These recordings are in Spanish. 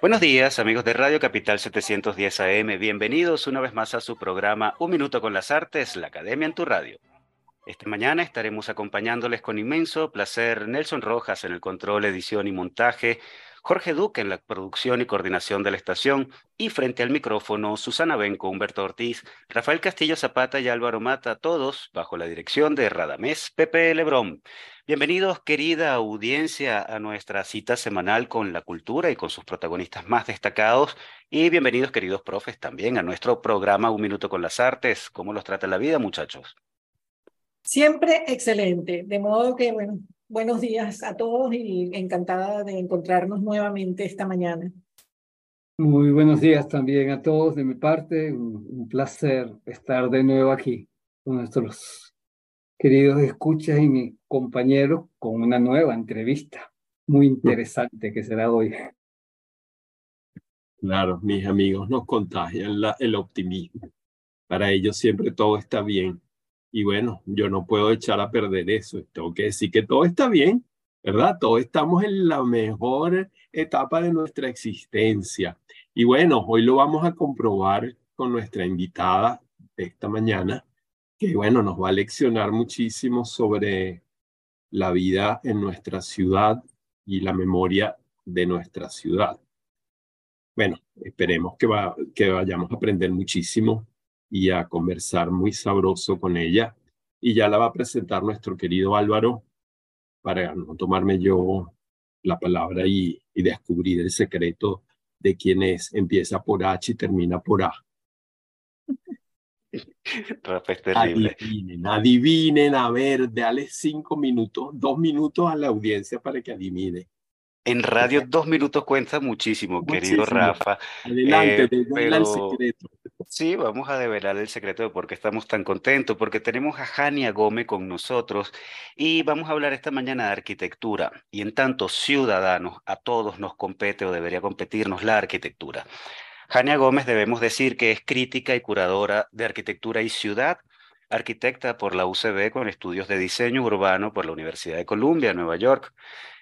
Buenos días, amigos de Radio Capital 710 AM. Bienvenidos una vez más a su programa Un Minuto con las Artes, la Academia en tu Radio. Esta mañana estaremos acompañándoles con inmenso placer Nelson Rojas en el control, edición y montaje, Jorge Duque en la producción y coordinación de la estación y frente al micrófono Susana Benco, Humberto Ortiz, Rafael Castillo Zapata y Álvaro Mata, todos bajo la dirección de Radamés Pepe Lebrón. Bienvenidos, querida audiencia, a nuestra cita semanal con la cultura y con sus protagonistas más destacados. Y bienvenidos, queridos profes, también a nuestro programa Un Minuto con las Artes. ¿Cómo los trata la vida, muchachos? Siempre excelente. De modo que, bueno, buenos días a todos y encantada de encontrarnos nuevamente esta mañana. Muy buenos días también a todos de mi parte. Un, un placer estar de nuevo aquí con nuestros queridos escuchas y mis compañeros, con una nueva entrevista muy interesante que será hoy. Claro, mis amigos nos contagian la, el optimismo. Para ellos siempre todo está bien. Y bueno, yo no puedo echar a perder eso. Tengo que decir que todo está bien, ¿verdad? Todos estamos en la mejor etapa de nuestra existencia. Y bueno, hoy lo vamos a comprobar con nuestra invitada de esta mañana, que bueno, nos va a leccionar muchísimo sobre la vida en nuestra ciudad y la memoria de nuestra ciudad. Bueno, esperemos que, va, que vayamos a aprender muchísimo y a conversar muy sabroso con ella. Y ya la va a presentar nuestro querido Álvaro para no tomarme yo la palabra y, y descubrir el secreto de quién es. Empieza por H y termina por A. terrible. Adivinen, adivinen, a ver, dale cinco minutos, dos minutos a la audiencia para que adivine. En radio dos minutos cuenta muchísimo, querido Rafa. Adelante, eh, el secreto. Sí, vamos a develar el secreto de por qué estamos tan contentos, porque tenemos a Jania Gómez con nosotros y vamos a hablar esta mañana de arquitectura. Y en tanto ciudadanos, a todos nos compete o debería competirnos la arquitectura. Jania Gómez debemos decir que es crítica y curadora de arquitectura y ciudad, arquitecta por la UCB con estudios de diseño urbano por la Universidad de Columbia, Nueva York.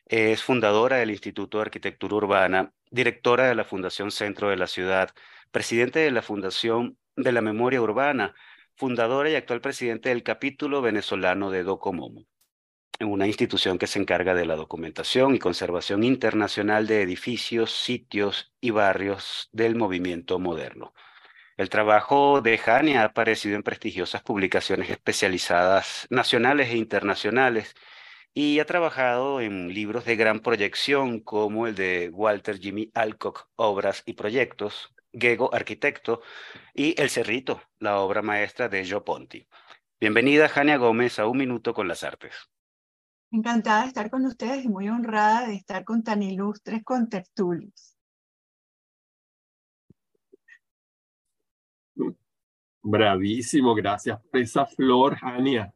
Es fundadora del Instituto de Arquitectura Urbana, directora de la Fundación Centro de la Ciudad, presidente de la Fundación de la Memoria Urbana, fundadora y actual presidente del capítulo venezolano de Docomomo una institución que se encarga de la documentación y conservación internacional de edificios, sitios y barrios del movimiento moderno. El trabajo de Jania ha aparecido en prestigiosas publicaciones especializadas nacionales e internacionales y ha trabajado en libros de gran proyección como el de Walter Jimmy Alcock, Obras y Proyectos, Gego, Arquitecto, y El Cerrito, la obra maestra de Joe Ponti. Bienvenida, Jania Gómez, a Un Minuto con las Artes. Encantada de estar con ustedes y muy honrada de estar con tan ilustres contertulios. Bravísimo, gracias por esa flor, Jania.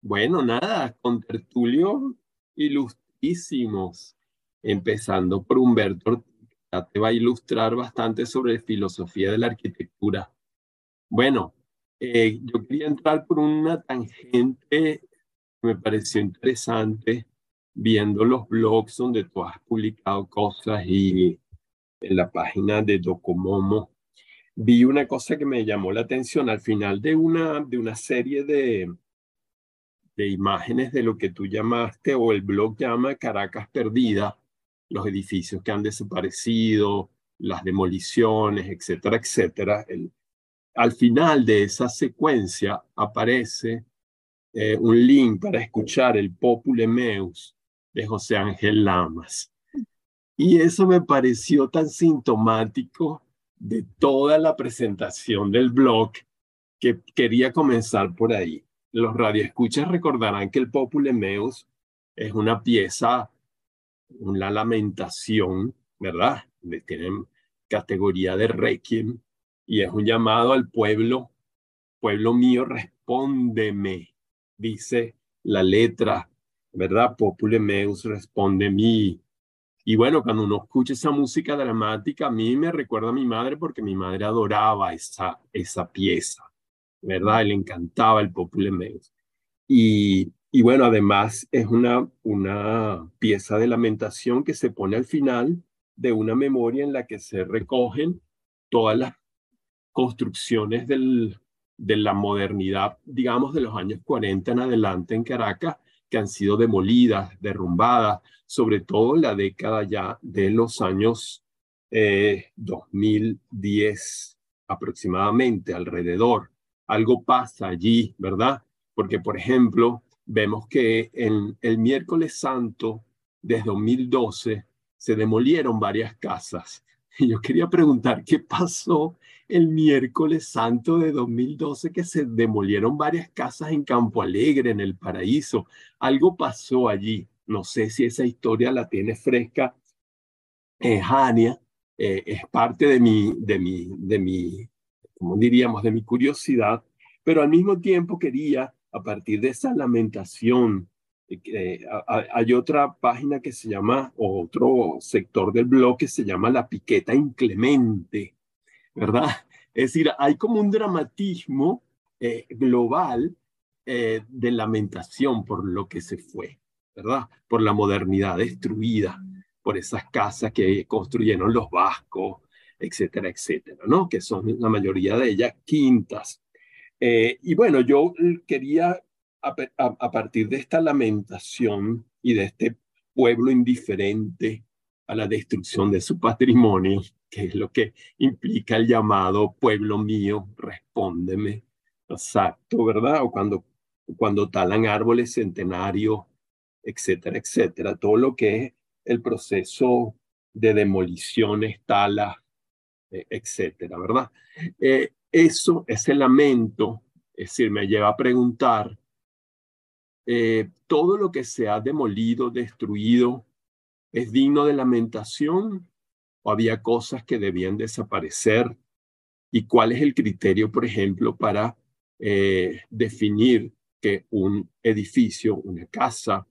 Bueno, nada, con tertulios ilustrísimos, empezando por Humberto, ya te va a ilustrar bastante sobre filosofía de la arquitectura. Bueno, eh, yo quería entrar por una tangente me pareció interesante viendo los blogs donde tú has publicado cosas y en la página de Docomomo vi una cosa que me llamó la atención al final de una, de una serie de, de imágenes de lo que tú llamaste o el blog llama Caracas Perdida, los edificios que han desaparecido, las demoliciones, etcétera, etcétera. Al final de esa secuencia aparece eh, un link para escuchar el Popule Meus de José Ángel Lamas. Y eso me pareció tan sintomático de toda la presentación del blog que quería comenzar por ahí. Los radioescuchas recordarán que el Popule Meus es una pieza, una lamentación, ¿verdad? Tienen categoría de requiem y es un llamado al pueblo, pueblo mío, respóndeme, dice la letra, ¿verdad? Popule meus, responde mí. Y bueno, cuando uno escucha esa música dramática, a mí me recuerda a mi madre porque mi madre adoraba esa, esa pieza, ¿verdad? Le encantaba el Popule Meus. Y, y bueno, además es una, una pieza de lamentación que se pone al final de una memoria en la que se recogen todas las construcciones del, de la modernidad, digamos, de los años 40 en adelante en Caracas, que han sido demolidas, derrumbadas, sobre todo en la década ya de los años 2010 eh, aproximadamente, alrededor. Algo pasa allí, ¿verdad? Porque, por ejemplo, vemos que en el miércoles santo de 2012 se demolieron varias casas. Yo quería preguntar, ¿qué pasó el miércoles santo de 2012 que se demolieron varias casas en Campo Alegre, en el paraíso. Algo pasó allí. No sé si esa historia la tiene fresca eh, Jania. es parte de mi, de mi, de mi, como diríamos, de mi curiosidad, pero al mismo tiempo quería, a partir de esa lamentación, eh, eh, hay otra página que se llama, otro sector del blog que se llama La Piqueta Inclemente, ¿verdad? Es decir, hay como un dramatismo eh, global de lamentación por lo que se fue, ¿verdad? Por la modernidad destruida, por esas casas que construyeron los vascos, etcétera, etcétera, ¿no? Que son la mayoría de ellas quintas. Y bueno, yo quería, a partir de esta lamentación y de este pueblo indiferente a la destrucción de su patrimonio, que es lo que implica el llamado pueblo mío, respóndeme. Exacto, ¿verdad? O cuando, cuando talan árboles centenarios, etcétera, etcétera. Todo lo que es el proceso de demoliciones, talas, e, etcétera, ¿verdad? Eh, eso, ese lamento, es decir, me lleva a preguntar, eh, todo lo que se ha demolido, destruido, ¿es digno de lamentación o había cosas que debían desaparecer? ¿Y cuál es el criterio, por ejemplo, para eh, definir que un edificio, una casa,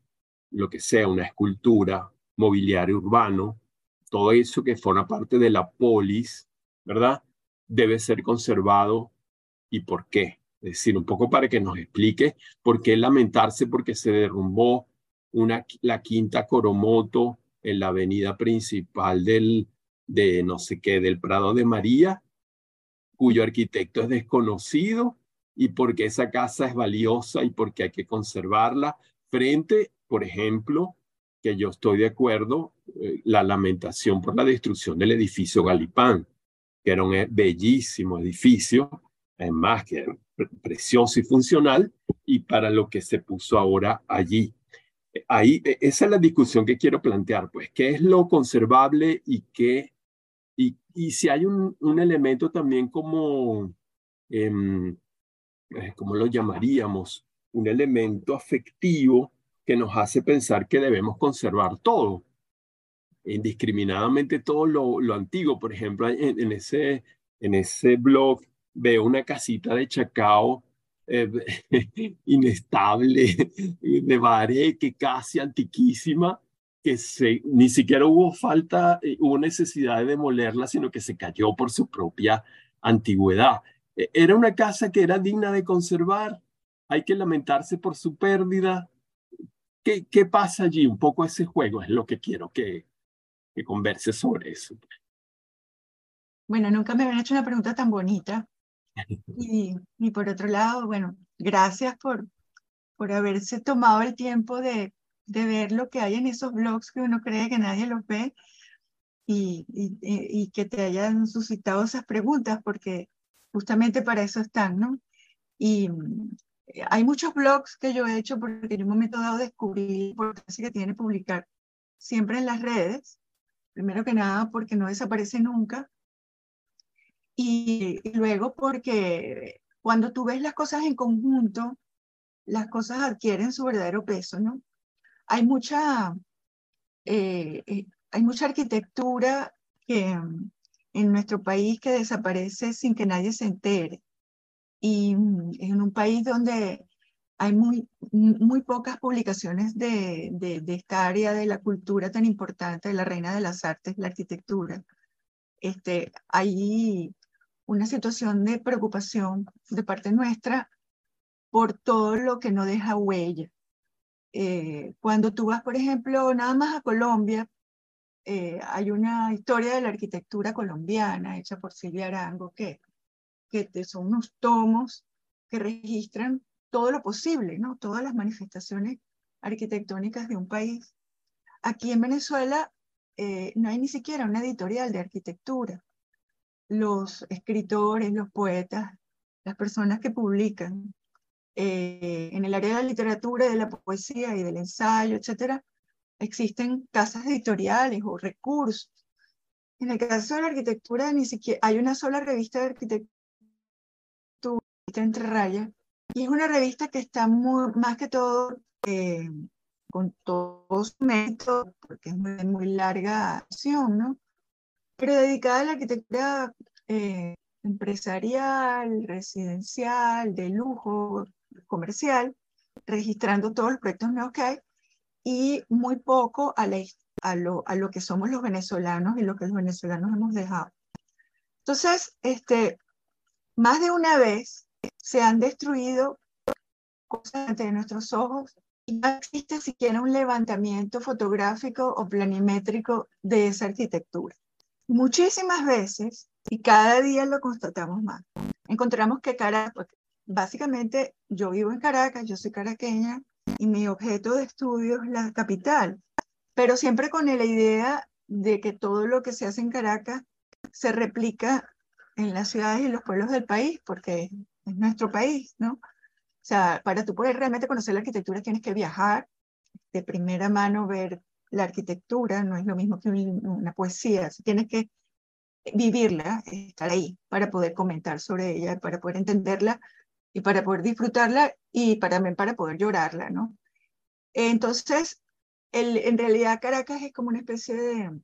lo que sea, una escultura, mobiliario urbano, todo eso que forma parte de la polis, ¿verdad? Debe ser conservado y por qué. Es decir, un poco para que nos explique por qué lamentarse porque se derrumbó una, la quinta Coromoto en la avenida principal del, de no sé qué, del Prado de María, cuyo arquitecto es desconocido y porque esa casa es valiosa y porque hay que conservarla frente, por ejemplo, que yo estoy de acuerdo, eh, la lamentación por la destrucción del edificio Galipán, que era un bellísimo edificio, además que precioso y funcional, y para lo que se puso ahora allí ahí, e, esa es la discusión que quiero plantear, pues, ¿qué es lo conservable y qué, y, y si hay un, un elemento también como, eh, ¿cómo lo llamaríamos? Un elemento afectivo que nos hace pensar que debemos conservar todo, indiscriminadamente todo lo, lo antiguo. Por ejemplo, en, ese, en ese blog veo una casita de Chacao eh, inestable, de Baré, que casi antiquísima, que se, ni siquiera hubo falta, eh, hubo necesidad de demolerla, sino que se cayó por su propia antigüedad. E, era una casa que era digna de conservar, hay que lamentarse por su pérdida. ¿Qué, qué pasa allí? Un poco ese juego es lo que quiero que, que converse sobre eso. Bueno, nunca me habían hecho una pregunta tan bonita. Y, y por otro lado, bueno, gracias por, por haberse tomado el tiempo de, de ver lo que hay en esos blogs que uno cree que nadie los ve y, y, y que te hayan suscitado esas preguntas, porque justamente para eso están, ¿no? Y eh, hay muchos blogs que yo he hecho porque en un momento dado descubrí la importancia que tiene publicar siempre en las redes, primero que nada porque no desaparece nunca, y, luego porque cuando tú ves las cosas en conjunto, las cosas adquieren su verdadero peso, ¿no? Hay mucha, eh, eh, hay mucha arquitectura que, en nuestro país que desaparece sin que nadie se entere. Y mm, en un país donde hay muy, muy pocas publicaciones de, de, de, esta área de la cultura tan importante, de la reina de las artes, la arquitectura. Este, hay una situación de preocupación de parte nuestra por todo lo que no deja huella. Eh, cuando tú vas, por ejemplo, nada más a Colombia, eh, hay una historia de la arquitectura colombiana hecha por Silvia Arango, que, que son unos tomos que registran todo lo posible, ¿no? Todas las manifestaciones arquitectónicas de un país. Aquí en Venezuela eh, no hay ni siquiera una editorial de arquitectura. Los escritores, los poetas, las personas que publican eh, en el área de la literatura, de la poesía y del ensayo, etcétera, existen casas editoriales o recursos. En el caso de la arquitectura, ni siquiera hay una sola revista de arquitectura entre rayas, y es una revista que está muy, más que todo eh, con todos sus métodos, porque es muy, muy larga acción, ¿no? Pero dedicada a la arquitectura eh, empresarial, residencial, de lujo, comercial, registrando todos los proyectos nuevos que hay y muy poco a, a, lo, a lo que somos los venezolanos y lo que los venezolanos hemos dejado. Entonces, este, más de una vez se han destruido cosas ante nuestros ojos y no existe siquiera un levantamiento fotográfico o planimétrico de esa arquitectura. Muchísimas veces, y cada día lo constatamos más, encontramos que Caracas, básicamente yo vivo en Caracas, yo soy caraqueña y mi objeto de estudio es la capital, pero siempre con la idea de que todo lo que se hace en Caracas se replica en las ciudades y los pueblos del país, porque es nuestro país, ¿no? O sea, para tú poder realmente conocer la arquitectura tienes que viajar de primera mano, ver la arquitectura, no es lo mismo que una poesía, tienes que vivirla, estar ahí para poder comentar sobre ella, para poder entenderla y para poder disfrutarla y para, también para poder llorarla, ¿no? Entonces, el, en realidad Caracas es como una especie de,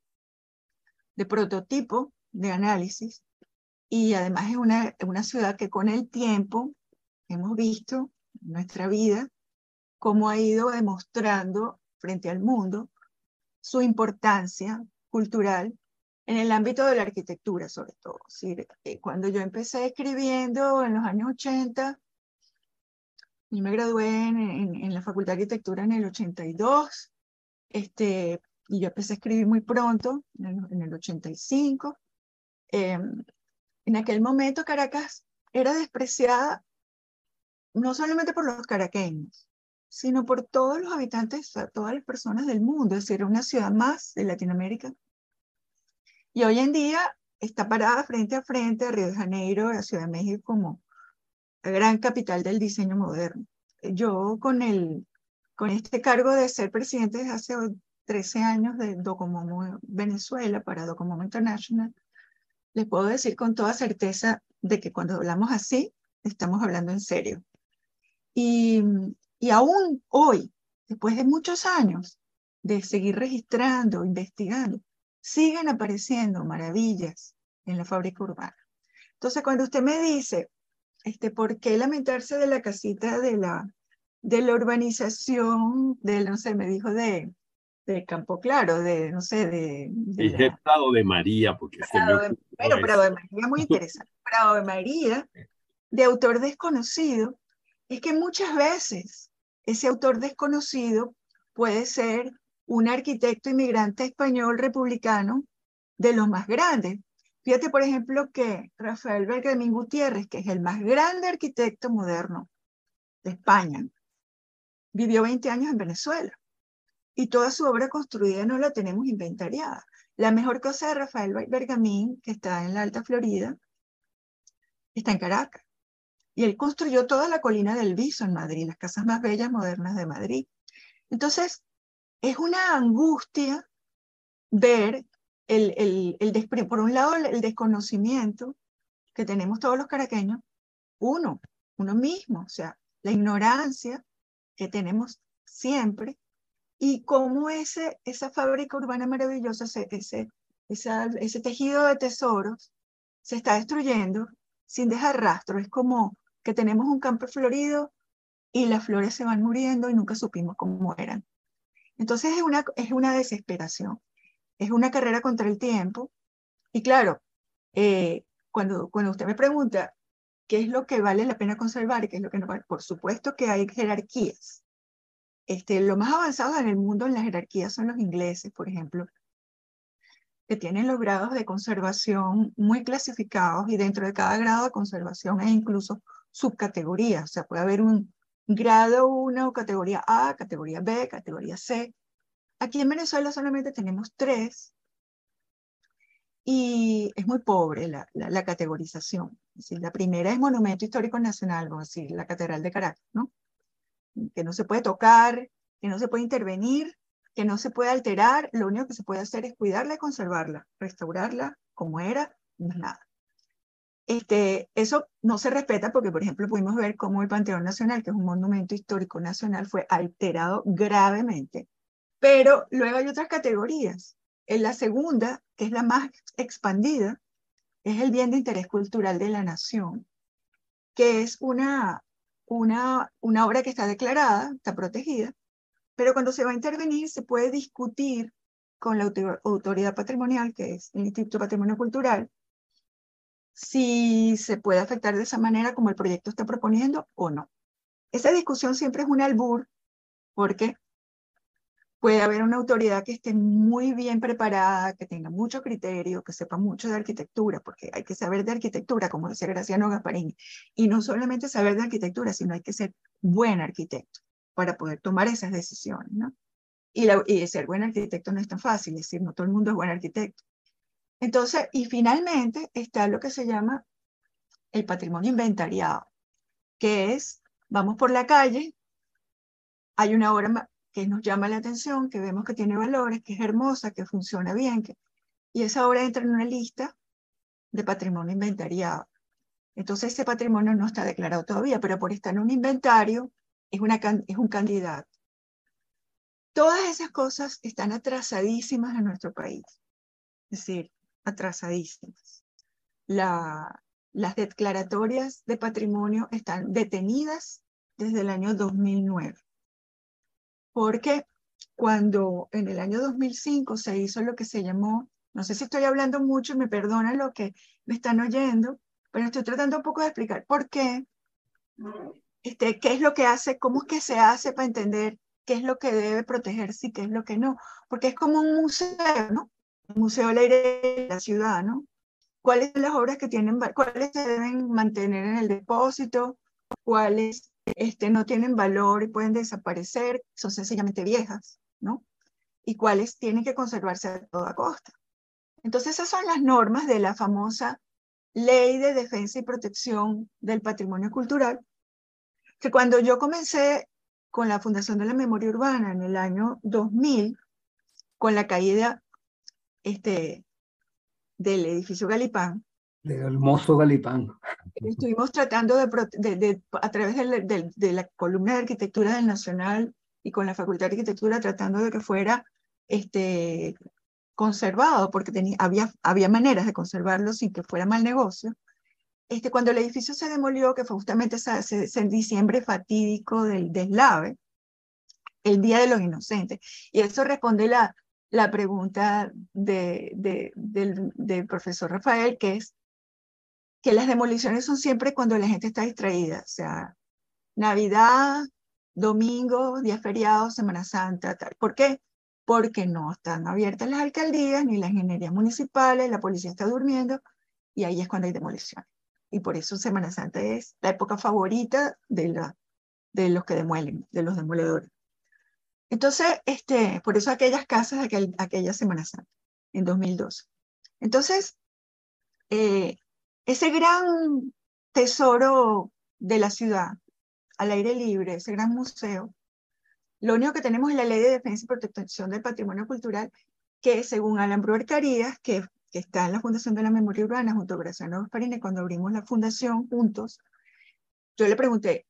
de prototipo de análisis y además es una, una ciudad que con el tiempo hemos visto en nuestra vida cómo ha ido demostrando frente al mundo su importancia cultural en el ámbito de la arquitectura, sobre todo. Eh, cuando yo empecé escribiendo en los años 80, y me gradué en, la Facultad de Arquitectura en el 82, este, y yo empecé a escribir muy pronto, en el, en el 85. Eh, en aquel momento Caracas era despreciada no solamente por los caraqueños, sino por todos los habitantes, todas las personas del mundo, es decir, una ciudad más de Latinoamérica. Y hoy en día está parada frente a frente a Río de Janeiro, a Ciudad de México, como la gran capital del diseño moderno. Yo con, el, con este cargo de ser presidente desde hace 13 años de Docomomo Venezuela para Docomomo International, les puedo decir con toda certeza de que cuando hablamos así, estamos hablando en serio. Y, y aún hoy, después de muchos años de seguir registrando, investigando, siguen apareciendo maravillas en la fábrica urbana. Entonces, cuando usted me dice, este, ¿por qué lamentarse de la casita de la, de la urbanización, del, no sé, me dijo de, de Campo Claro, de, no sé, de... de Prado de María, porque Prado de, Bueno, Prado de María, muy interesante. Prado de María, de autor desconocido, es que muchas veces ese autor desconocido puede ser un arquitecto inmigrante español republicano de los más grandes. Fíjate, por ejemplo, que Rafael Bergamín Gutiérrez, que es el más grande arquitecto moderno de España, vivió 20 años en Venezuela y toda su obra construida no la tenemos inventariada. La mejor cosa de Rafael Bergamín, que está en la Alta Florida, está en Caracas. Y él construyó toda la colina del Viso en Madrid, las casas más bellas modernas de Madrid. Entonces, es una angustia ver el, el, el por un lado el desconocimiento que tenemos todos los caraqueños, uno, uno mismo, o sea, la ignorancia que tenemos siempre y cómo ese, esa fábrica urbana maravillosa, ese, ese ese tejido de tesoros se está destruyendo sin dejar rastro. Es como que tenemos un campo florido y las flores se van muriendo y nunca supimos cómo eran. Entonces es una, es una desesperación, es una carrera contra el tiempo. Y claro, eh, cuando, cuando usted me pregunta qué es lo que vale la pena conservar y qué es lo que no vale, por supuesto que hay jerarquías. Este, lo más avanzado en el mundo en las jerarquías son los ingleses, por ejemplo, que tienen los grados de conservación muy clasificados y dentro de cada grado de conservación hay incluso subcategorías. O sea, puede haber un grado 1, categoría A, categoría B, categoría C. Aquí en Venezuela solamente tenemos tres y es muy pobre la, la, categorización. la primera es Monumento Histórico Nacional, vamos a decir, la Catedral de Caracas, ¿no? Que no se puede tocar, que no se puede intervenir que no se puede alterar, lo único que se puede hacer es cuidarla y conservarla, restaurarla como era, es nada. Este, eso no se respeta porque, por ejemplo, pudimos ver cómo el Panteón Nacional, que es un monumento histórico nacional, fue alterado gravemente. Pero luego hay otras categorías. En la segunda, que es la más expandida, es el bien de interés cultural de la nación, que es una, una, una obra que está declarada, está protegida, pero cuando se va a intervenir, se puede discutir con la autoridad patrimonial, que es el Instituto Patrimonio Cultural, si se puede afectar de esa manera como el proyecto está proponiendo o no. Esa discusión siempre es un albur, porque puede haber una autoridad que esté muy bien preparada, que tenga mucho criterio, que sepa mucho de arquitectura, porque hay que saber de arquitectura, como decía Graciano Gasparini, y no solamente saber de arquitectura, sino hay que ser buen arquitecto para poder tomar esas decisiones, ¿no? Y, y ser buen arquitecto no es tan fácil, es decir, no todo el mundo es buen arquitecto. Entonces, y finalmente está lo que se llama el patrimonio inventariado, que es, vamos por la calle, hay una obra que nos llama la atención, que vemos que tiene valores, que es hermosa, que funciona bien, que, y esa obra entra en una lista de patrimonio inventariado. Entonces ese patrimonio no está declarado todavía, pero por estar en un inventario, es, una, es un candidato. Todas esas cosas están atrasadísimas en nuestro país, es decir, atrasadísimas. La, las declaratorias de patrimonio están detenidas desde el año 2009, porque cuando en el año 2005 se hizo lo que se llamó, no sé si estoy hablando mucho me perdonan lo que me están oyendo, pero estoy tratando un poco de explicar por qué este, qué es lo que hace, cómo es que se hace para entender qué es lo que debe protegerse y qué es lo que no. Porque es como un museo, ¿no? Museo al aire de la ciudad, ¿no? ¿Cuáles son las obras que tienen, cuáles deben mantener en el depósito? ¿Cuáles este, no tienen valor y pueden desaparecer? Son sencillamente viejas, ¿no? Y cuáles tienen que conservarse a toda costa. Entonces, esas son las normas de la famosa Ley de Defensa y Protección del Patrimonio Cultural, que cuando yo comencé con la Fundación de la Memoria Urbana en el año 2000, con la caída este, del edificio Galipán, del hermoso Galipán. Estuvimos tratando de, a través de, de, la columna de arquitectura del Nacional y con la Facultad de Arquitectura tratando de que fuera este, conservado, porque tenía, había, había maneras de conservarlo sin que fuera mal negocio. Este, cuando el edificio se demolió, que fue justamente ese, diciembre fatídico del deslave, el Día de los Inocentes, y eso responde la, la pregunta de, del, profesor Rafael, que es que las demoliciones son siempre cuando la gente está distraída, o sea, Navidad, domingo, día feriado, Semana Santa, tal. ¿Por qué? Porque no están abiertas las alcaldías ni las ingenierías municipales, la policía está durmiendo y ahí es cuando hay demoliciones y por eso Semana Santa es la época favorita de, de los que demuelen, de los demoledores. Entonces, este, por eso aquellas casas, aquel, aquella Semana Santa, en 2012. Entonces, eh, ese gran tesoro de la ciudad, al aire libre, ese gran museo, lo único que tenemos es la Ley de Defensa y Protección del Patrimonio Cultural, que según Alan Bruer Carías, que que está en la Fundación de la Memoria Urbana junto a Graciano Gasparini, cuando abrimos la fundación juntos, yo le pregunté,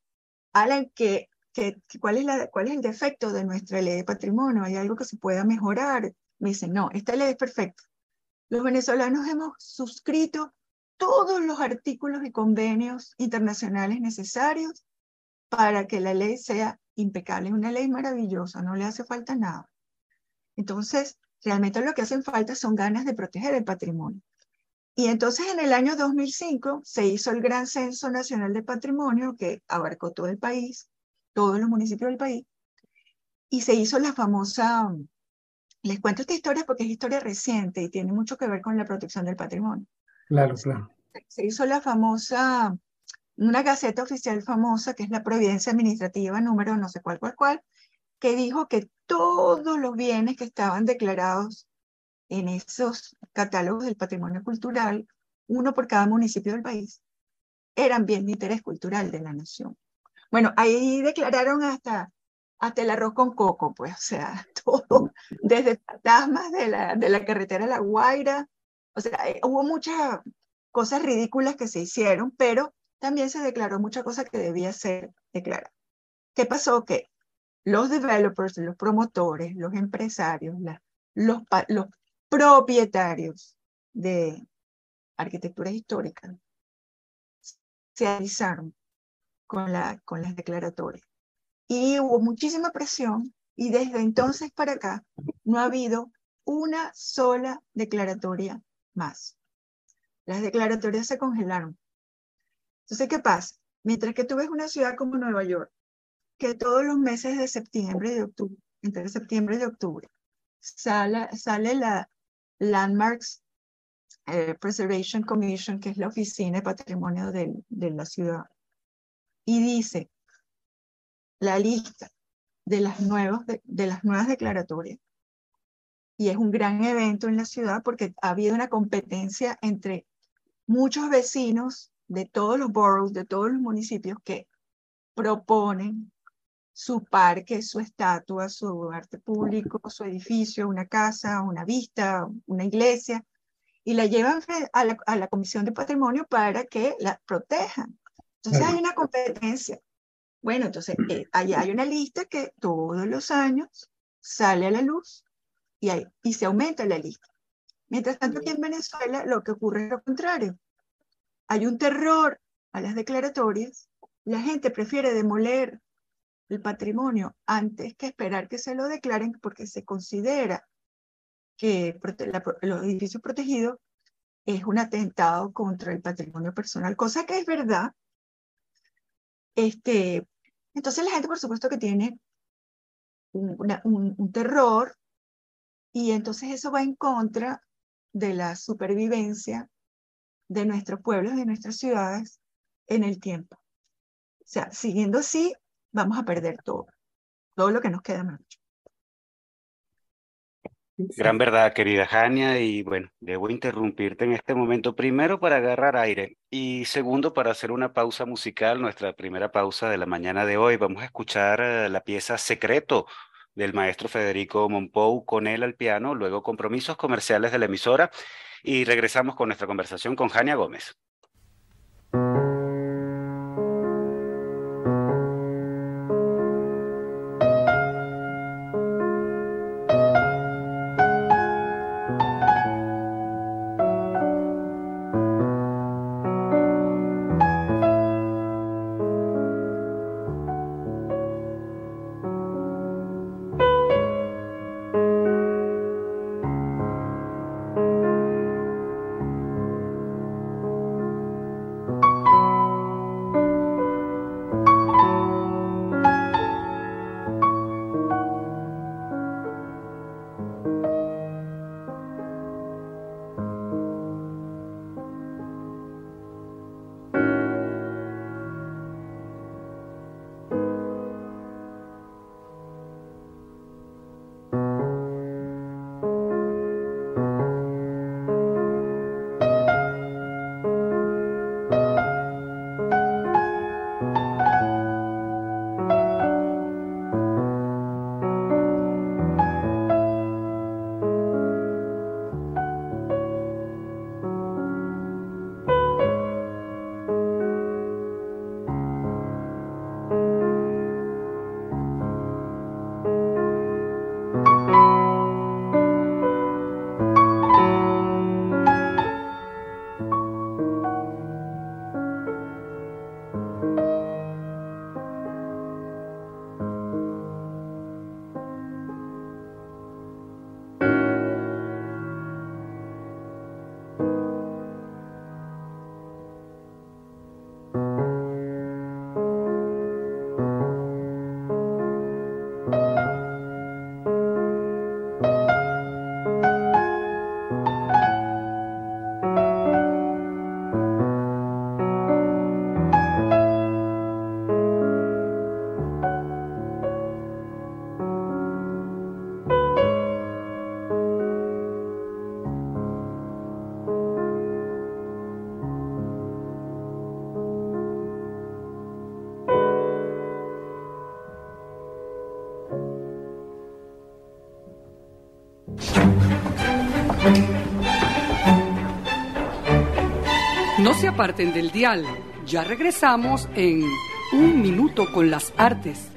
Alan, ¿qué, qué, cuál, es la, ¿cuál es el defecto de nuestra ley de patrimonio? ¿Hay algo que se pueda mejorar? Me dice, no, esta ley es perfecta. los venezolanos hemos suscrito todos los artículos y convenios internacionales necesarios para que la ley sea impecable. Es una ley maravillosa, no le hace falta nada. Entonces, realmente lo que hacen falta son ganas de proteger el patrimonio. Y entonces en el año 2005 se hizo el Gran Censo Nacional de Patrimonio que abarcó todo el país, todos los municipios del país, y se hizo la famosa, les cuento esta historia porque es historia reciente y tiene mucho que ver con la protección del patrimonio. Claro, claro. Se hizo la famosa, una gaceta oficial famosa que es la Providencia Administrativa número no sé cuál, cuál, cuál, que dijo que todos los bienes que estaban declarados en esos catálogos del patrimonio cultural, uno por cada municipio del país, eran bien de interés cultural de la nación. Bueno, ahí declararon hasta, hasta el arroz con coco, pues, o sea, todo, desde fantasmas de la, de la carretera La Guaira, o sea, eh, hubo muchas cosas ridículas que se hicieron, pero también se declaró mucha cosa que debía ser declarada. ¿Qué pasó? Que los developers, los promotores, los empresarios, los, los propietarios de arquitectura histórica se avisaron con, la, con las declaratorias. Y hubo muchísima presión y desde entonces para acá no ha habido una sola declaratoria más. Las declaratorias se congelaron. Entonces, ¿qué pasa? Mientras que tú ves una ciudad como Nueva York, que todos los meses de septiembre y de octubre, entre septiembre y octubre, sale, sale la Landmarks eh, Preservation Commission, que es la oficina de patrimonio de, de la ciudad, y dice la lista de las, nuevas, de, las nuevas declaratorias. Y es un gran evento en la ciudad porque ha habido una competencia entre muchos vecinos de todos los boroughs, de todos los municipios que proponen su parque, su estatua, su arte público, su edificio, una casa, una vista, una iglesia, y la llevan a la Comisión de Patrimonio para que la protejan. Entonces hay una competencia. Bueno, entonces eh, allá hay una lista que todos los años sale a la luz y, hay, y se aumenta la lista. Mientras tanto, aquí en Venezuela lo que ocurre es lo contrario. Hay un terror a las declaratorias, la gente prefiere demoler el patrimonio antes que esperar que se lo declaren porque se considera que los edificios protegidos es un atentado contra el patrimonio personal, cosa que es verdad. Este, entonces la gente, por supuesto, que tiene un, terror y entonces eso va en contra de la supervivencia de nuestros pueblos, de nuestras ciudades en el tiempo. O sea, siguiendo así, vamos a perder todo, todo lo que nos queda mucho. Gran verdad, querida Jania, y bueno, debo interrumpirte en este momento, primero para agarrar aire y segundo para hacer una pausa musical, nuestra primera pausa de la mañana de hoy. Vamos a escuchar eh, la pieza Secreto del maestro Federico Monpou con él al piano, luego compromisos comerciales de la emisora y regresamos con nuestra conversación con Jania Gómez. Aparten del dial. Ya regresamos en Un Minuto con las Artes.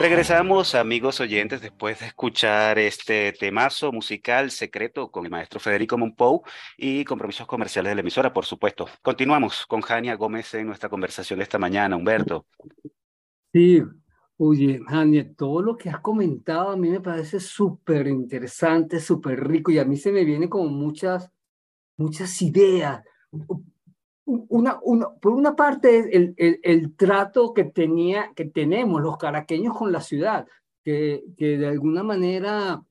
Regresamos, amigos oyentes, después de escuchar este temazo musical secreto con el maestro Federico Monpou y compromisos comerciales de la emisora, por supuesto. Continuamos con Jania Gómez en nuestra conversación de esta mañana. Humberto. Sí, oye, Jania, todo lo que has comentado a mí me parece súper interesante, súper rico y a mí se me vienen como muchas, muchas ideas. Una, por una parte, el, el, el, trato que, tenía, que tenemos los caraqueños con la ciudad, que, que de alguna manera,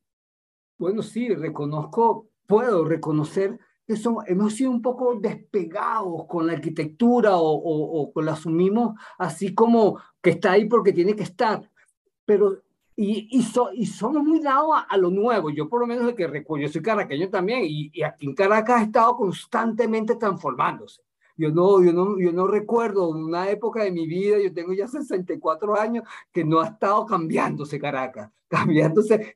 bueno, sí, reconozco, puedo reconocer que somos, hemos sido un poco despegados con la arquitectura o, o, o la asumimos así como que está ahí porque tiene que estar, pero y, y, y, somos muy dados a, lo nuevo. Yo por lo menos de que recuerdo, yo soy caraqueño también y, y, aquí en Caracas ha estado constantemente transformándose. Yo no, yo no, yo no recuerdo una época de mi vida, yo tengo ya 64 años, que no ha estado cambiándose Caracas, cambiándose,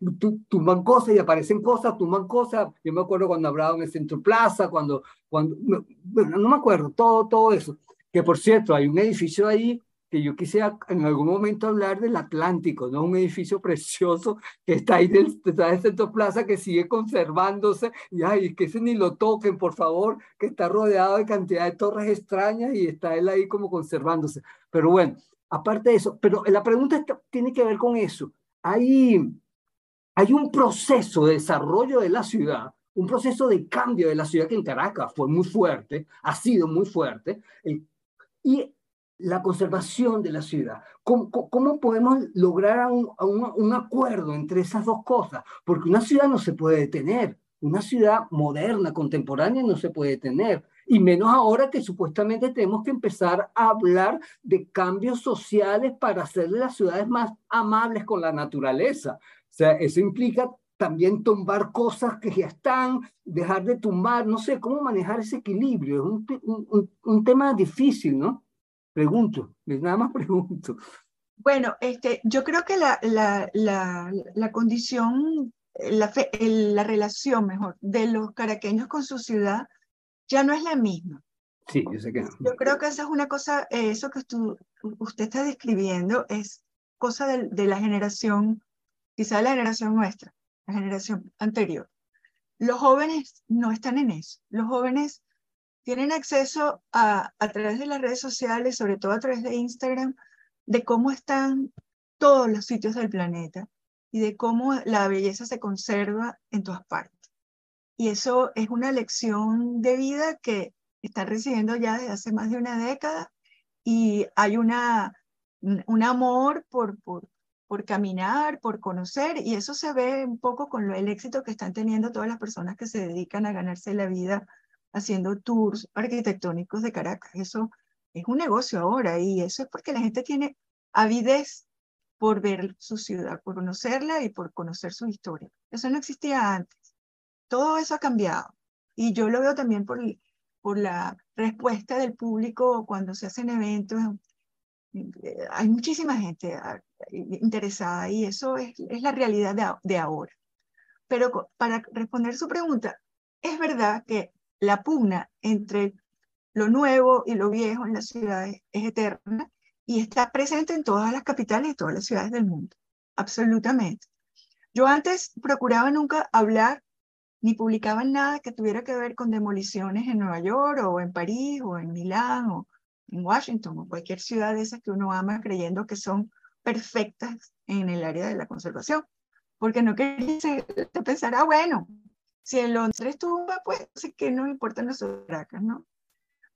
tuman cosas y aparecen cosas, tuman cosas. Yo me acuerdo cuando hablaban en Centro Plaza, cuando, cuando, bueno, no me acuerdo, todo, todo eso. Que por cierto, hay un edificio ahí que yo quisiera en algún momento hablar del Atlántico, ¿no? Un edificio precioso que está ahí del, está en Centro Plaza que sigue conservándose y ay, que ese ni lo toquen, por favor, que está rodeado de cantidad de torres extrañas y está él ahí como conservándose. Pero bueno, aparte de eso, pero la pregunta tiene que ver con eso. Hay, hay un proceso de desarrollo de la ciudad un proceso de cambio de la ciudad que en Caracas fue muy fuerte, ha sido muy fuerte, y la conservación de la ciudad. ¿Cómo, podemos lograr un, un, acuerdo entre esas dos cosas? Porque una ciudad no se puede detener, una ciudad moderna, contemporánea, no se puede detener. Y menos ahora que supuestamente tenemos que empezar a hablar de cambios sociales para hacer las ciudades más amables con la naturaleza. O sea, eso implica también tumbar cosas que ya están, dejar de tumbar, no sé, cómo manejar ese equilibrio. Es un, un tema difícil, ¿no? Pregunto, nada más pregunto. Bueno, este, yo creo que la, la, la, la condición, la, fe, la relación mejor de los caraqueños con su ciudad ya no es la misma. Sí, yo sé que Yo creo que esa es una cosa, eso que tú, usted está describiendo es cosa de, de la generación, quizá de la generación nuestra, la generación anterior. Los jóvenes no están en eso. Los jóvenes tienen acceso a, través de las redes sociales, sobre todo a través de Instagram, de cómo están todos los sitios del planeta y de cómo la belleza se conserva en todas partes. Y eso es una lección de vida que están recibiendo ya desde hace más de una década y hay una, un amor por, por caminar, por conocer, y eso se ve un poco con el éxito que están teniendo todas las personas que se dedican a ganarse la vida haciendo tours arquitectónicos de Caracas. Eso es un negocio ahora y eso es porque la gente tiene avidez por ver su ciudad, por conocerla y por conocer su historia. Eso no existía antes. Todo eso ha cambiado. Y yo lo veo también por, por la respuesta del público cuando se hacen eventos. Hay muchísima gente ah, interesada y eso es, es la realidad de, de ahora. Pero para responder su pregunta, es verdad que la pugna entre lo nuevo y lo viejo en las ciudades es eterna y está presente en todas las capitales y todas las ciudades del mundo, absolutamente. Yo antes procuraba nunca hablar ni publicaba nada que tuviera que ver con demoliciones en Nueva York o en París o en Milán o en Washington o cualquier ciudad de esas que uno ama creyendo que son perfectas en el área de la conservación, porque no quería pensar, ah, bueno, si en Londres tumba, pues sé que no importan las Caracas, ¿no?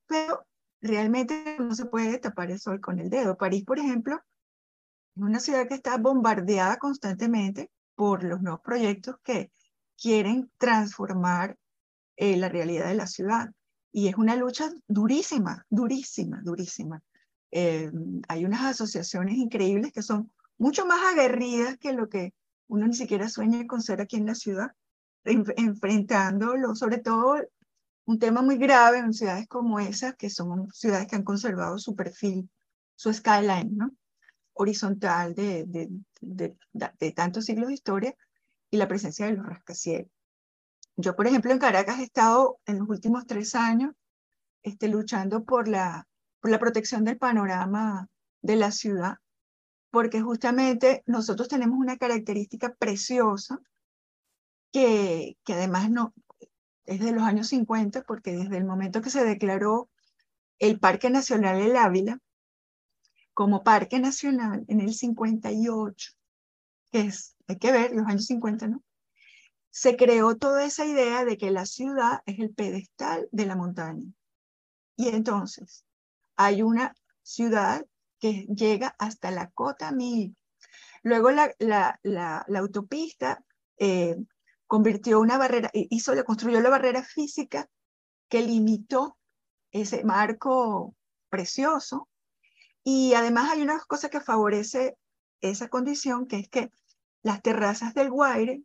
Pero realmente no se puede tapar el sol con el dedo. París, por ejemplo, es una ciudad que está bombardeada constantemente por los nuevos proyectos que quieren transformar eh, la realidad de la ciudad. Y es una lucha durísima, durísima, durísima. Eh, hay unas asociaciones increíbles que son mucho más aguerridas que lo que uno ni siquiera sueña con ser aquí en la ciudad enfrentándolo, sobre todo un tema muy grave en ciudades como esas, que son ciudades que han conservado su perfil, su skyline, ¿no? horizontal de, de, de, de tantos siglos de historia y la presencia de los rascacielos. Yo, por ejemplo, en Caracas he estado en los últimos tres años este, luchando por la, por la protección del panorama de la ciudad, porque justamente nosotros tenemos una característica preciosa que, que además no, es de los años 50, porque desde el momento que se declaró el Parque Nacional El Ávila como Parque Nacional en el 58, que es, hay que ver, los años 50, ¿no? Se creó toda esa idea de que la ciudad es el pedestal de la montaña. Y entonces hay una ciudad que llega hasta la cota mil. Luego la, la, la, autopista eh, convirtió una barrera, hizo, le construyó la barrera física que limitó ese marco precioso. Y además hay una cosa que favorece esa condición, que es que las terrazas del Guaire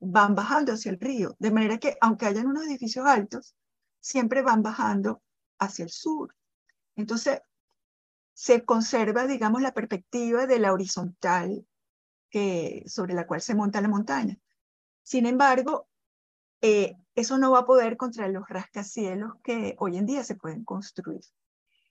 van bajando hacia el río, de manera que aunque hayan unos edificios altos, siempre van bajando hacia el sur. Entonces, se conserva, digamos, la perspectiva de la horizontal que, sobre la cual se monta la montaña. Sin embargo, eh, eso no va a poder contra los rascacielos que hoy en día se pueden construir.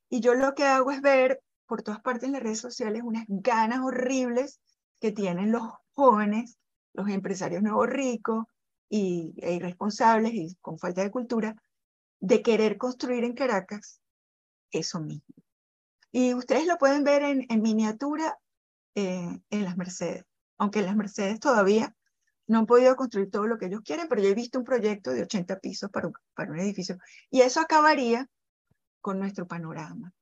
Y yo lo que hago es ver por todas partes en las redes sociales unas ganas horribles que tienen los jóvenes, los empresarios nuevos ricos y, e irresponsables y con falta de cultura, de querer construir en Caracas eso mismo. Y ustedes lo pueden ver en, miniatura eh, en las Mercedes, aunque en las Mercedes todavía no han podido construir todo lo que ellos quieren, pero yo he visto un proyecto de 80 pisos para un, para un edificio. Y eso acabaría con nuestro panorama,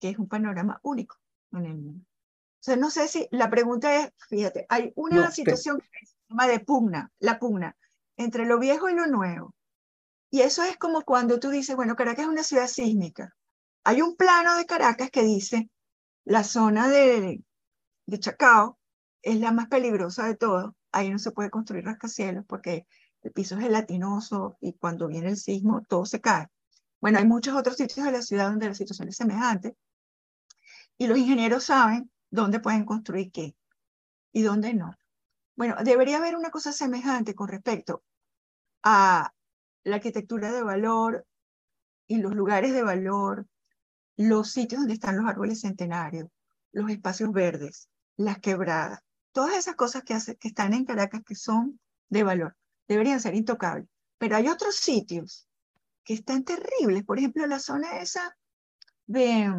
que es un panorama único en el mundo. O sea, no sé si la pregunta es, fíjate, hay una situación que se llama de pugna, la pugna, entre lo viejo y lo nuevo. Y eso es como cuando tú dices, bueno, Caracas es una ciudad sísmica. Hay un plano de Caracas que dice, la zona de, de Chacao es la más peligrosa de todo, ahí no se puede construir rascacielos porque el piso es gelatinoso y cuando viene el sismo todo se cae. Bueno, hay muchos otros sitios de la ciudad donde la situación es semejante y los ingenieros saben dónde pueden construir qué y dónde no. Bueno, debería haber una cosa semejante con respecto a la arquitectura de valor y los lugares de valor, los sitios donde están los árboles centenarios, los espacios verdes, las quebradas, Todas esas cosas que, hace, que están en Caracas que son de valor deberían ser intocables. Pero hay otros sitios que están terribles. Por ejemplo, la zona esa de,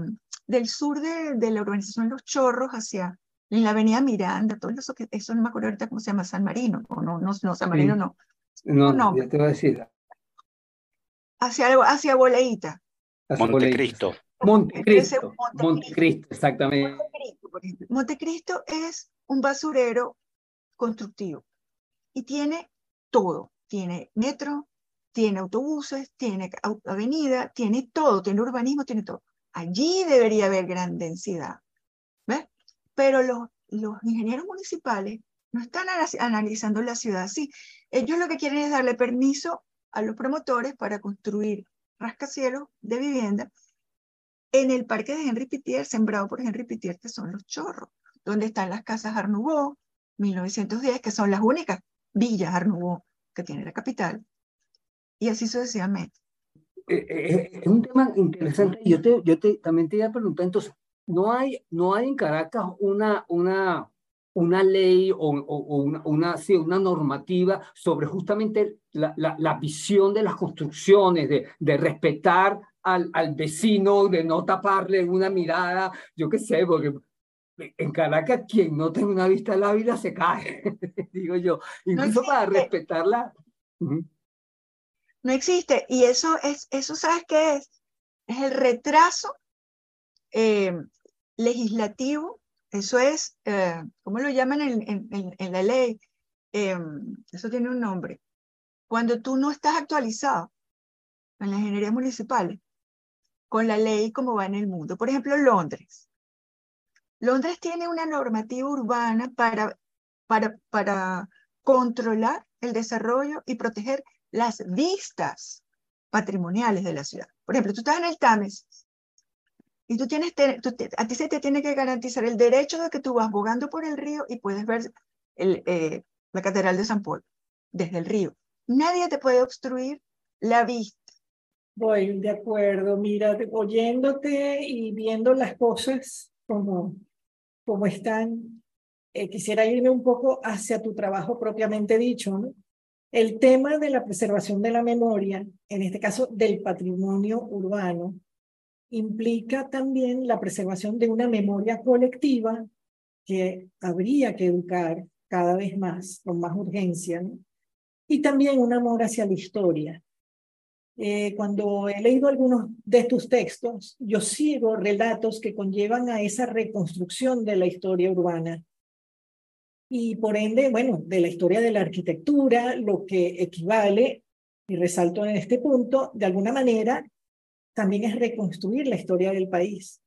del sur de, de la urbanización Los Chorros hacia en la avenida Miranda, todo eso, que, eso no me acuerdo ahorita cómo se llama, San Marino, o no, no, no San Marino no. No, no, ya te voy a decir. Hacia, hacia Boleíta. Montecristo. Montecristo. Montecristo, exactamente. Montecristo, Montecristo es un basurero constructivo y tiene todo. Tiene metro, tiene autobuses, tiene avenida, tiene todo, tiene urbanismo, tiene todo. Allí debería haber gran densidad. ¿Ves? Pero los, los ingenieros municipales no están analizando la ciudad así. Ellos lo que quieren es darle permiso a los promotores para construir rascacielos de vivienda en el parque de Henry Pitier, sembrado por Henry Pitier, que son los chorros donde están las casas Arnubó, 1910, que son las únicas villas Arnubó que tiene la capital, y así sucesivamente. Eh, eh, eh, es un tema interesante. Yo, te, yo te, también te iba a preguntar, entonces, ¿no hay, no hay en Caracas una, una, una ley o, o, una, una, sí, una normativa sobre justamente la, la, la, visión de las construcciones, de, de respetar al, al, vecino, de no taparle una mirada, yo qué sé, porque en Caracas quien no tenga una vista al Ávila se cae, digo yo, incluso para respetarla. No existe, y eso es, eso sabes qué es, es el retraso eh, legislativo, eso es, eh, ¿cómo lo llaman en, en, en la ley? Eh, eso tiene un nombre. Cuando tú no estás actualizado en las ingenierías municipales con la ley como va en el mundo. Por ejemplo, Londres. Londres tiene una normativa urbana para, para, para controlar el desarrollo y proteger las vistas patrimoniales de la ciudad. Por ejemplo, tú estás en el Támesis y tú tienes, a ti se te tiene que garantizar el derecho de que tú vas bogando por el río y puedes ver eh, la Catedral de San Paul desde el río. Nadie te puede obstruir la vista. Voy de acuerdo, mira, oyéndote y viendo las cosas como, como están, eh, quisiera irme un poco hacia tu trabajo propiamente dicho. El tema de la preservación de la memoria, en este caso del patrimonio urbano, implica también la preservación de una memoria colectiva que habría que educar cada vez más, con más urgencia, y también un amor hacia la historia. Eh, cuando he leído algunos de tus textos, yo sigo relatos que conllevan a esa reconstrucción de la historia urbana y por ende, bueno, de la historia de la arquitectura, lo que equivale, y resalto en este punto, de alguna manera, también es reconstruir la historia del país.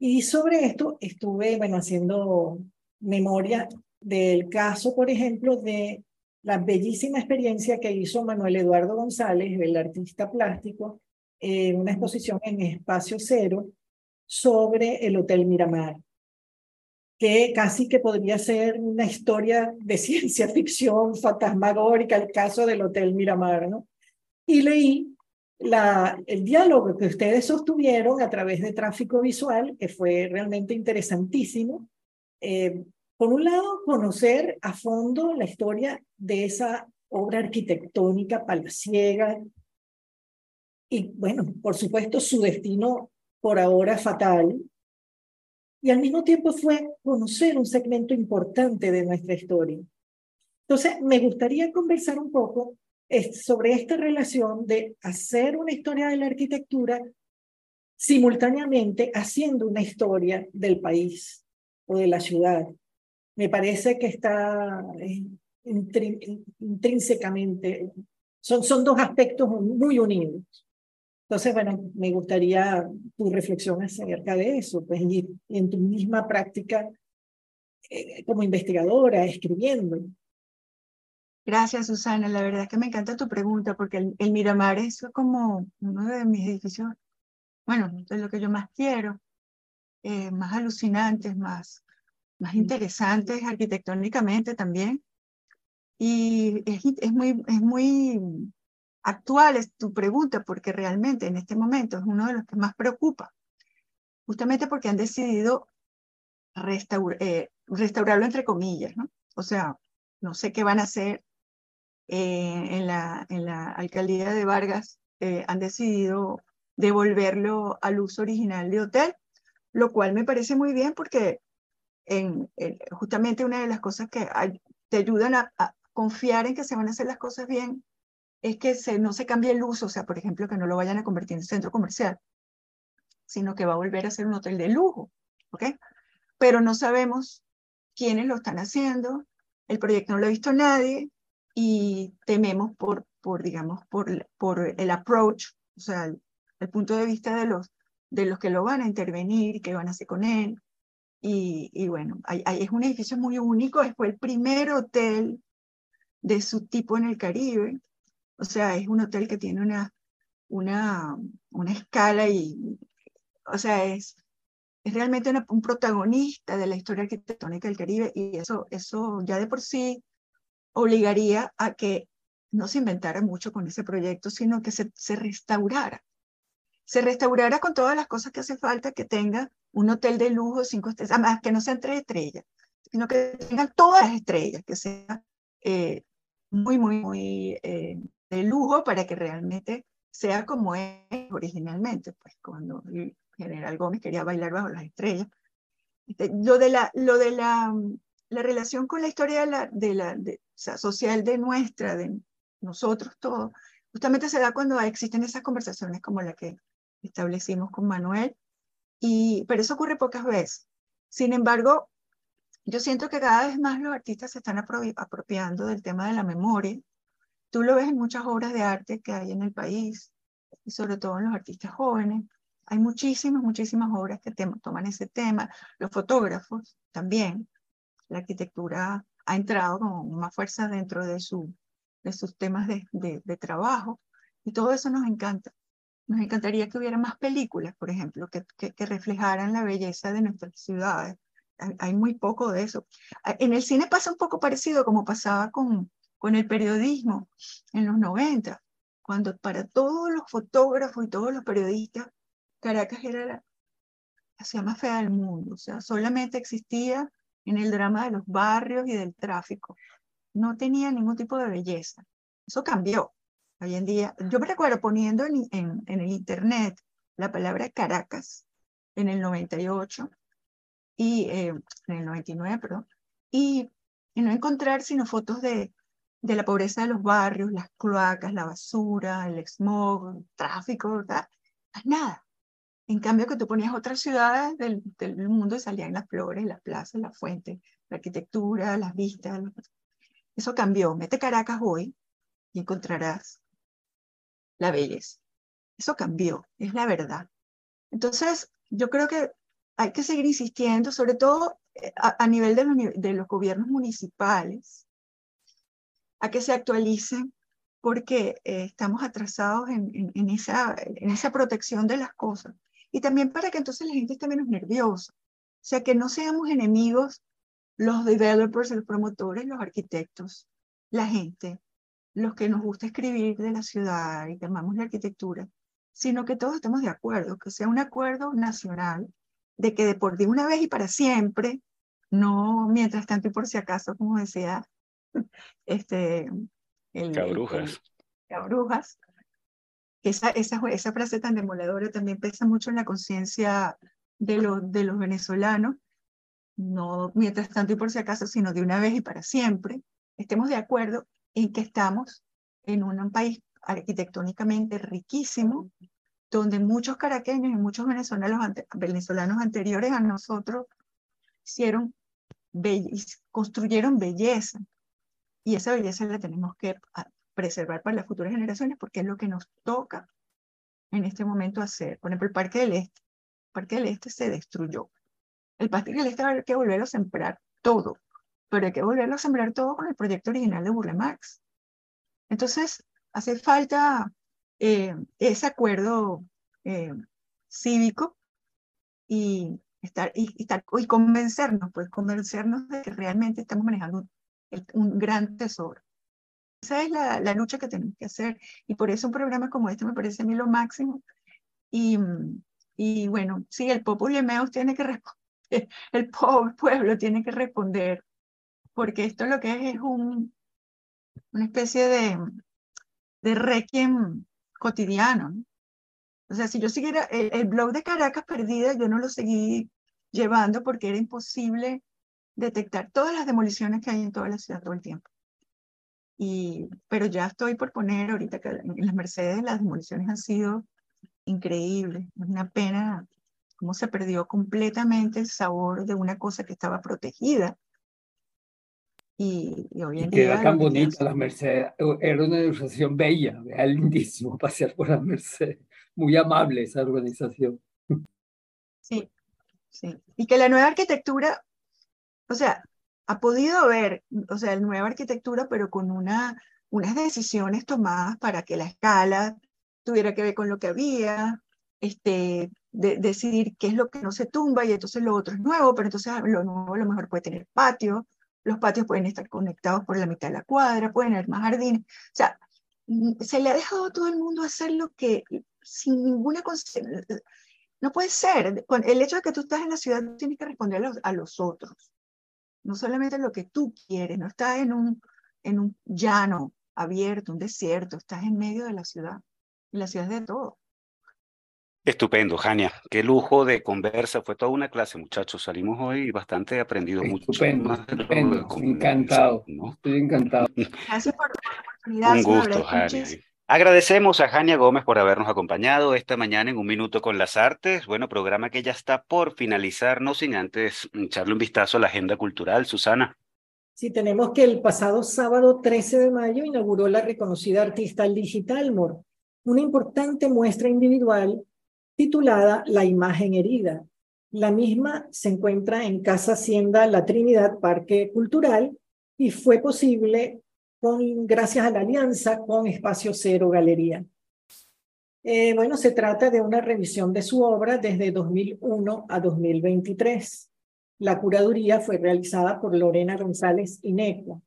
Y sobre esto estuve, bueno, haciendo memoria del caso, por ejemplo, de la bellísima experiencia que hizo Manuel Eduardo González, el artista plástico, en una exposición en Espacio Cero sobre el Hotel Miramar que casi que podría ser una historia de ciencia ficción fantasmagórica, el caso del Hotel Miramar, ¿no? Y leí la, el diálogo que ustedes sostuvieron a través de tráfico visual, que fue realmente interesantísimo. Eh, por un lado, conocer a fondo la historia de esa obra arquitectónica palaciega y, bueno, por supuesto, su destino por ahora fatal, y al mismo tiempo fue conocer un segmento importante de nuestra historia. Entonces, me gustaría conversar un poco sobre esta relación de hacer una historia de la arquitectura simultáneamente haciendo una historia del país o de la ciudad. Me parece que está eh, intrínsecamente, son, son dos aspectos muy unidos. Entonces, bueno, me gustaría tu reflexión acerca de eso, pues, y, en tu misma práctica eh, como investigadora, escribiendo. Gracias, Susana. La verdad es que me encanta tu pregunta, porque el, Miramar es como uno de mis edificios, bueno, de lo que yo más quiero, eh, más alucinantes, más, más interesantes arquitectónicamente también. Y es, es, muy, es muy actual es tu pregunta, porque realmente en este momento es uno de los que más preocupa, justamente porque han decidido eh, restaurarlo entre comillas, ¿no? O sea, no sé qué van a hacer eh, en, la, en la alcaldía de Vargas, eh, han decidido devolverlo al uso original de hotel, lo cual me parece muy bien porque en, justamente una de las cosas que te ayudan a confiar en que se van a hacer las cosas bien es que se, no se cambie el uso, o sea, por ejemplo, que no lo vayan a convertir en centro comercial, sino que va a volver a ser un hotel de lujo, ¿ok? Pero no sabemos quiénes lo están haciendo, el proyecto no lo ha visto nadie y tememos por, por digamos, por, por el approach, o sea, el, punto de vista de los, de los que lo van a intervenir, qué van a hacer con él. Y, y bueno, hay, es un edificio muy único, fue el primer hotel de su tipo en el Caribe, o sea, es un hotel que tiene una, una, una escala y, o sea, es, es realmente un protagonista de la historia arquitectónica del Caribe y eso, eso ya de por sí obligaría a que no se inventara mucho con ese proyecto, sino que se, se restaurara. Se restaurara con todas las cosas que hace falta que tenga un hotel de lujo, cinco estrellas, además que no sean tres estrellas, sino que tengan todas las estrellas, que sea eh, muy, muy, muy eh, de lujo para que realmente sea como es originalmente, pues cuando general Gómez quería bailar bajo las estrellas. Este, lo de la, lo de la, la relación con la historia de la, de la social de nuestra, de nosotros todos, justamente se da cuando existen esas conversaciones como la que establecimos con Manuel, y, pero eso ocurre pocas veces. Sin embargo, yo siento que cada vez más los artistas se están apropiando del tema de la memoria Tú lo ves en muchas obras de arte que hay en el país, y sobre todo en los artistas jóvenes. Hay muchísimas, muchísimas obras que toman ese tema. Los fotógrafos también. La arquitectura ha entrado con más fuerza dentro de, su, de sus temas de, de, trabajo. Y todo eso nos encanta. Nos encantaría que hubiera más películas, por ejemplo, que, que, reflejaran la belleza de nuestras ciudades. Hay, muy poco de eso. En el cine pasa un poco parecido como pasaba con, con el periodismo en los 90, cuando para todos los fotógrafos y todos los periodistas, Caracas era la, la ciudad más fea del mundo. O sea, solamente existía en el drama de los barrios y del tráfico. No tenía ningún tipo de belleza. Eso cambió. Hoy en día, yo me recuerdo poniendo en, en, el internet la palabra Caracas en el 98 y eh, en el 99, perdón, y, y, no encontrar sino fotos de, de la pobreza de los barrios, las cloacas, la basura, el smog, el tráfico, ¿verdad? Nada. En cambio que tú ponías otras ciudades del, del mundo y salían las flores, las plazas, las fuentes, la arquitectura, las vistas. Eso cambió. Mete Caracas hoy y encontrarás la belleza. Eso cambió, es la verdad. Entonces, yo creo que hay que seguir insistiendo, sobre todo eh, a, nivel de los, de los, gobiernos municipales, a que se actualicen porque eh, estamos atrasados en, en, esa, en esa protección de las cosas. Y también para que entonces la gente esté menos nerviosa. O sea, que no seamos enemigos los developers, los promotores, los arquitectos, la gente, los que nos gusta escribir de la ciudad y que amamos la arquitectura, sino que todos estemos de acuerdo, que sea un acuerdo nacional de que de por de una vez y para siempre, no mientras tanto y por si acaso, como decía este, el, Cabrujas. Cabrujas. Esa, esa, esa frase tan demoledora también pesa mucho en la conciencia de, los de los venezolanos, no mientras tanto y por si acaso, sino de una vez y para siempre, estemos de acuerdo en que estamos en un país arquitectónicamente riquísimo, donde muchos caraqueños y muchos venezolanos, venezolanos anteriores a nosotros hicieron construyeron belleza. Y esa belleza la tenemos que preservar para las futuras generaciones porque es lo que nos toca en este momento hacer. Por ejemplo, el Parque del Este. El Parque del Este se destruyó. El Parque del Este hay que volver a sembrar todo pero hay que volverlo a sembrar todo con el proyecto original de Burle Marx. Entonces, hace falta eh, ese acuerdo eh, cívico y, estar, y, estar, y convencernos, pues convencernos de que realmente estamos manejando un, gran tesoro. Esa es la, la, lucha que tenemos que hacer y por eso un programa como este me parece a mí lo máximo. Y, y bueno, sí, el pueblo tiene que responder, el pueblo tiene que responder porque esto lo que es es un, una especie de, de requiem cotidiano. O sea, si yo siguiera el, blog de Caracas Perdida, yo no lo seguí llevando porque era imposible detectar todas las demoliciones que hay en toda la ciudad todo el tiempo. Y, pero ya estoy por poner ahorita que en las Mercedes las demoliciones han sido increíbles. Es una pena cómo se perdió completamente el sabor de una cosa que estaba protegida y, hoy en día. Era tan bonita las Mercedes. Era una organización bella, era lindísimo pasear por las Mercedes. Muy amable esa organización. Sí, sí. Y que la nueva arquitectura, o sea, ha podido haber, o sea, la nueva arquitectura, pero con una, unas decisiones tomadas para que la escala tuviera que ver con lo que había, este, de, decidir qué es lo que no se tumba y entonces lo otro es nuevo, pero entonces lo nuevo a lo mejor puede tener patio, los patios pueden estar conectados por la mitad de la cuadra, pueden haber más jardines. O sea, mm, se le ha dejado a todo el mundo hacer lo que sin ninguna no puede ser. El hecho de que tú estás en la ciudad tienes que responder a los, otros. No solamente lo que tú quieres, no estás en un, en un llano abierto, un desierto, estás en medio de la ciudad. Y la ciudad es de todo. Estupendo, Jania. Qué lujo de conversa. Fue toda una clase, muchachos. Salimos hoy bastante aprendido mucho. Estupendo, estupendo. Encantado. Estoy encantado. Gracias por la oportunidad. Un gusto, Jania. Agradecemos a Jania Gómez por habernos acompañado esta mañana en Un Minuto con las Artes. Bueno, programa que ya está por finalizar, no sin antes echarle un vistazo a la agenda cultural. Susana. Sí, tenemos que el pasado sábado 13 de mayo inauguró la reconocida artista Digital Mor, una importante muestra individual titulada La imagen herida. La misma se encuentra en Casa Hacienda La Trinidad Parque Cultural y fue posible con, gracias a la alianza con Espacio Cero Galería. Eh, bueno, se trata de una revisión de su obra desde 2001 a 2023. La curaduría fue realizada por Lorena González Inecua.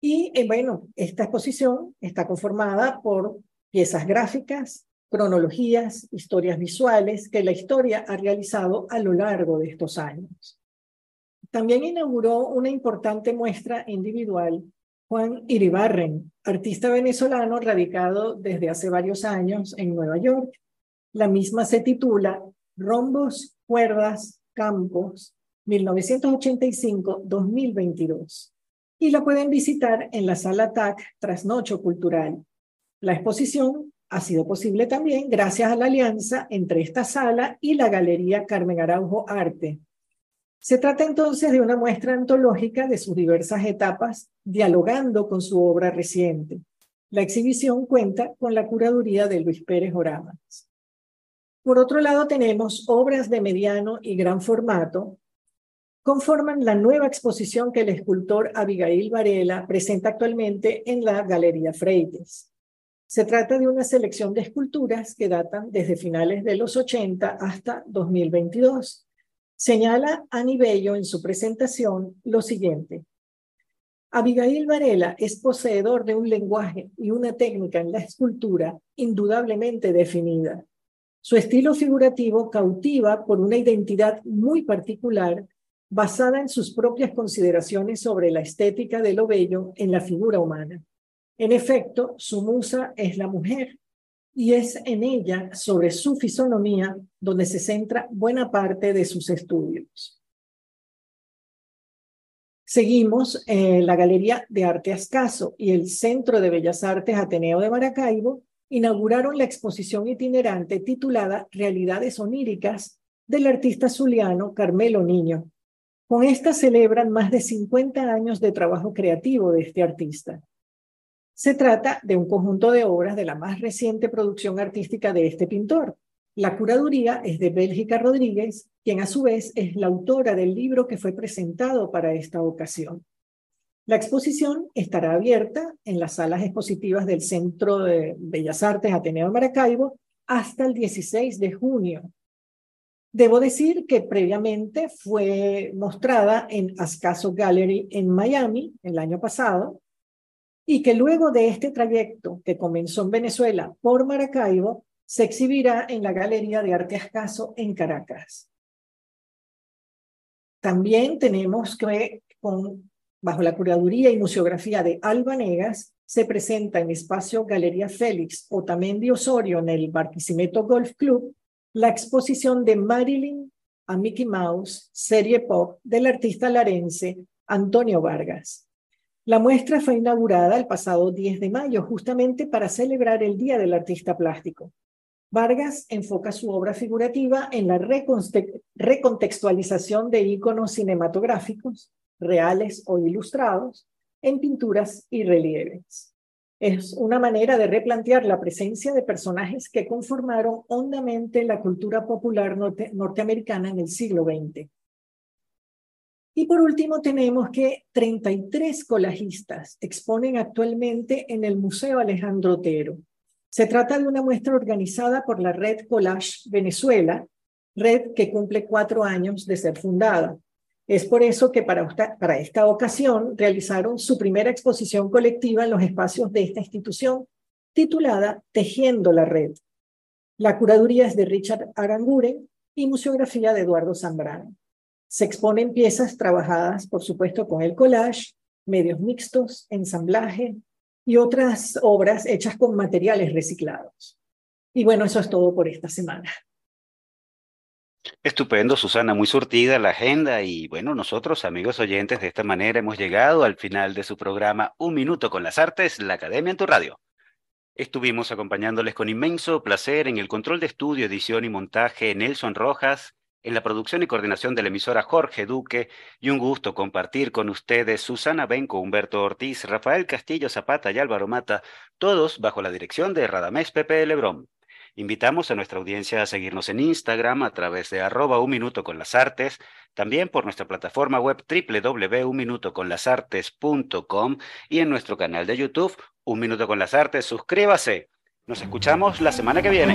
Y eh, bueno, esta exposición está conformada por piezas gráficas, cronologías, historias visuales que la historia ha realizado a lo largo de estos años. También inauguró una importante muestra individual Juan Iribarren, artista venezolano radicado desde hace varios años en Nueva York. La misma se titula Rombos, Cuerdas, Campos, 1985-2022 y la pueden visitar en la sala TAC Trasnocho Cultural. La exposición ha sido posible también gracias a la alianza entre esta sala y la Galería Carmen Araujo Arte. Se trata entonces de una muestra antológica de sus diversas etapas, dialogando con su obra reciente. La exhibición cuenta con la curaduría de Luis Pérez Oramas. Por otro lado, tenemos obras de mediano y gran formato, conforman la nueva exposición que el escultor Abigail Varela presenta actualmente en la Galería Freites. Se trata de una selección de esculturas que datan desde finales de los 80 hasta 2022. Señala Ani Bello en su presentación lo siguiente. Abigail Varela es poseedor de un lenguaje y una técnica en la escultura indudablemente definida. Su estilo figurativo cautiva por una identidad muy particular basada en sus propias consideraciones sobre la estética de lo bello en la figura humana. En efecto, su musa es la mujer y es en ella, sobre su fisonomía, donde se centra buena parte de sus estudios. Seguimos en la Galería de Arte Ascaso y el Centro de Bellas Artes Ateneo de Maracaibo inauguraron la exposición itinerante titulada Realidades oníricas del artista zuliano Carmelo Niño, con esta celebran más de 50 años de trabajo creativo de este artista. Se trata de un conjunto de obras de la más reciente producción artística de este pintor. La curaduría es de Bélgica Rodríguez, quien a su vez es la autora del libro que fue presentado para esta ocasión. La exposición estará abierta en las salas expositivas del Centro de Bellas Artes Ateneo Maracaibo hasta el 16 de junio Debo decir que previamente fue mostrada en Ascaso Gallery en Miami el año pasado y que luego de este trayecto que comenzó en Venezuela por Maracaibo, se exhibirá en la Galería de Arte Ascaso en Caracas. También tenemos que, con, bajo la curaduría y museografía de Alba Negas, se presenta en espacio Galería Félix Otamendi Osorio en el Barquisimeto Golf Club la exposición de Marilyn a Mickey Mouse, serie pop del artista larense Antonio Vargas. La muestra fue inaugurada el pasado 10 de mayo, justamente para celebrar el Día del Artista Plástico. Vargas enfoca su obra figurativa en la recontextualización de íconos cinematográficos, reales o ilustrados, en pinturas y relieves. Es una manera de replantear la presencia de personajes que conformaron hondamente la cultura popular norteamericana en el siglo XX. Y por último tenemos que 33 colajistas exponen actualmente en el Museo Alejandro Otero. Se trata de una muestra organizada por la Red Collage Venezuela, red que cumple cuatro años de ser fundada. Es por eso que para, para esta ocasión realizaron su primera exposición colectiva en los espacios de esta institución, titulada Tejiendo la Red. La curaduría es de Richard Aranguren y museografía de Eduardo Zambrano. Se exponen piezas trabajadas, por supuesto, con el collage, medios mixtos, ensamblaje y otras obras hechas con materiales reciclados. Y bueno, eso es todo por esta semana. Estupendo, Susana, muy surtida la agenda y bueno, nosotros, amigos oyentes, de esta manera hemos llegado al final de su programa Un Minuto con las Artes, la Academia en tu Radio. Estuvimos acompañándoles con inmenso placer en el control de estudio, edición y montaje Nelson Rojas, en la producción y coordinación de la emisora Jorge Duque y un gusto compartir con ustedes Susana Benco, Humberto Ortiz, Rafael Castillo Zapata y Álvaro Mata, todos bajo la dirección de Radamés Pepe Lebrón. Invitamos a nuestra audiencia a seguirnos en Instagram a través de arroba un minuto con las artes, también por nuestra plataforma web www.unminutoconlasartes.com y en nuestro canal de YouTube Un Minuto con las Artes. Suscríbase Nos escuchamos la semana que viene.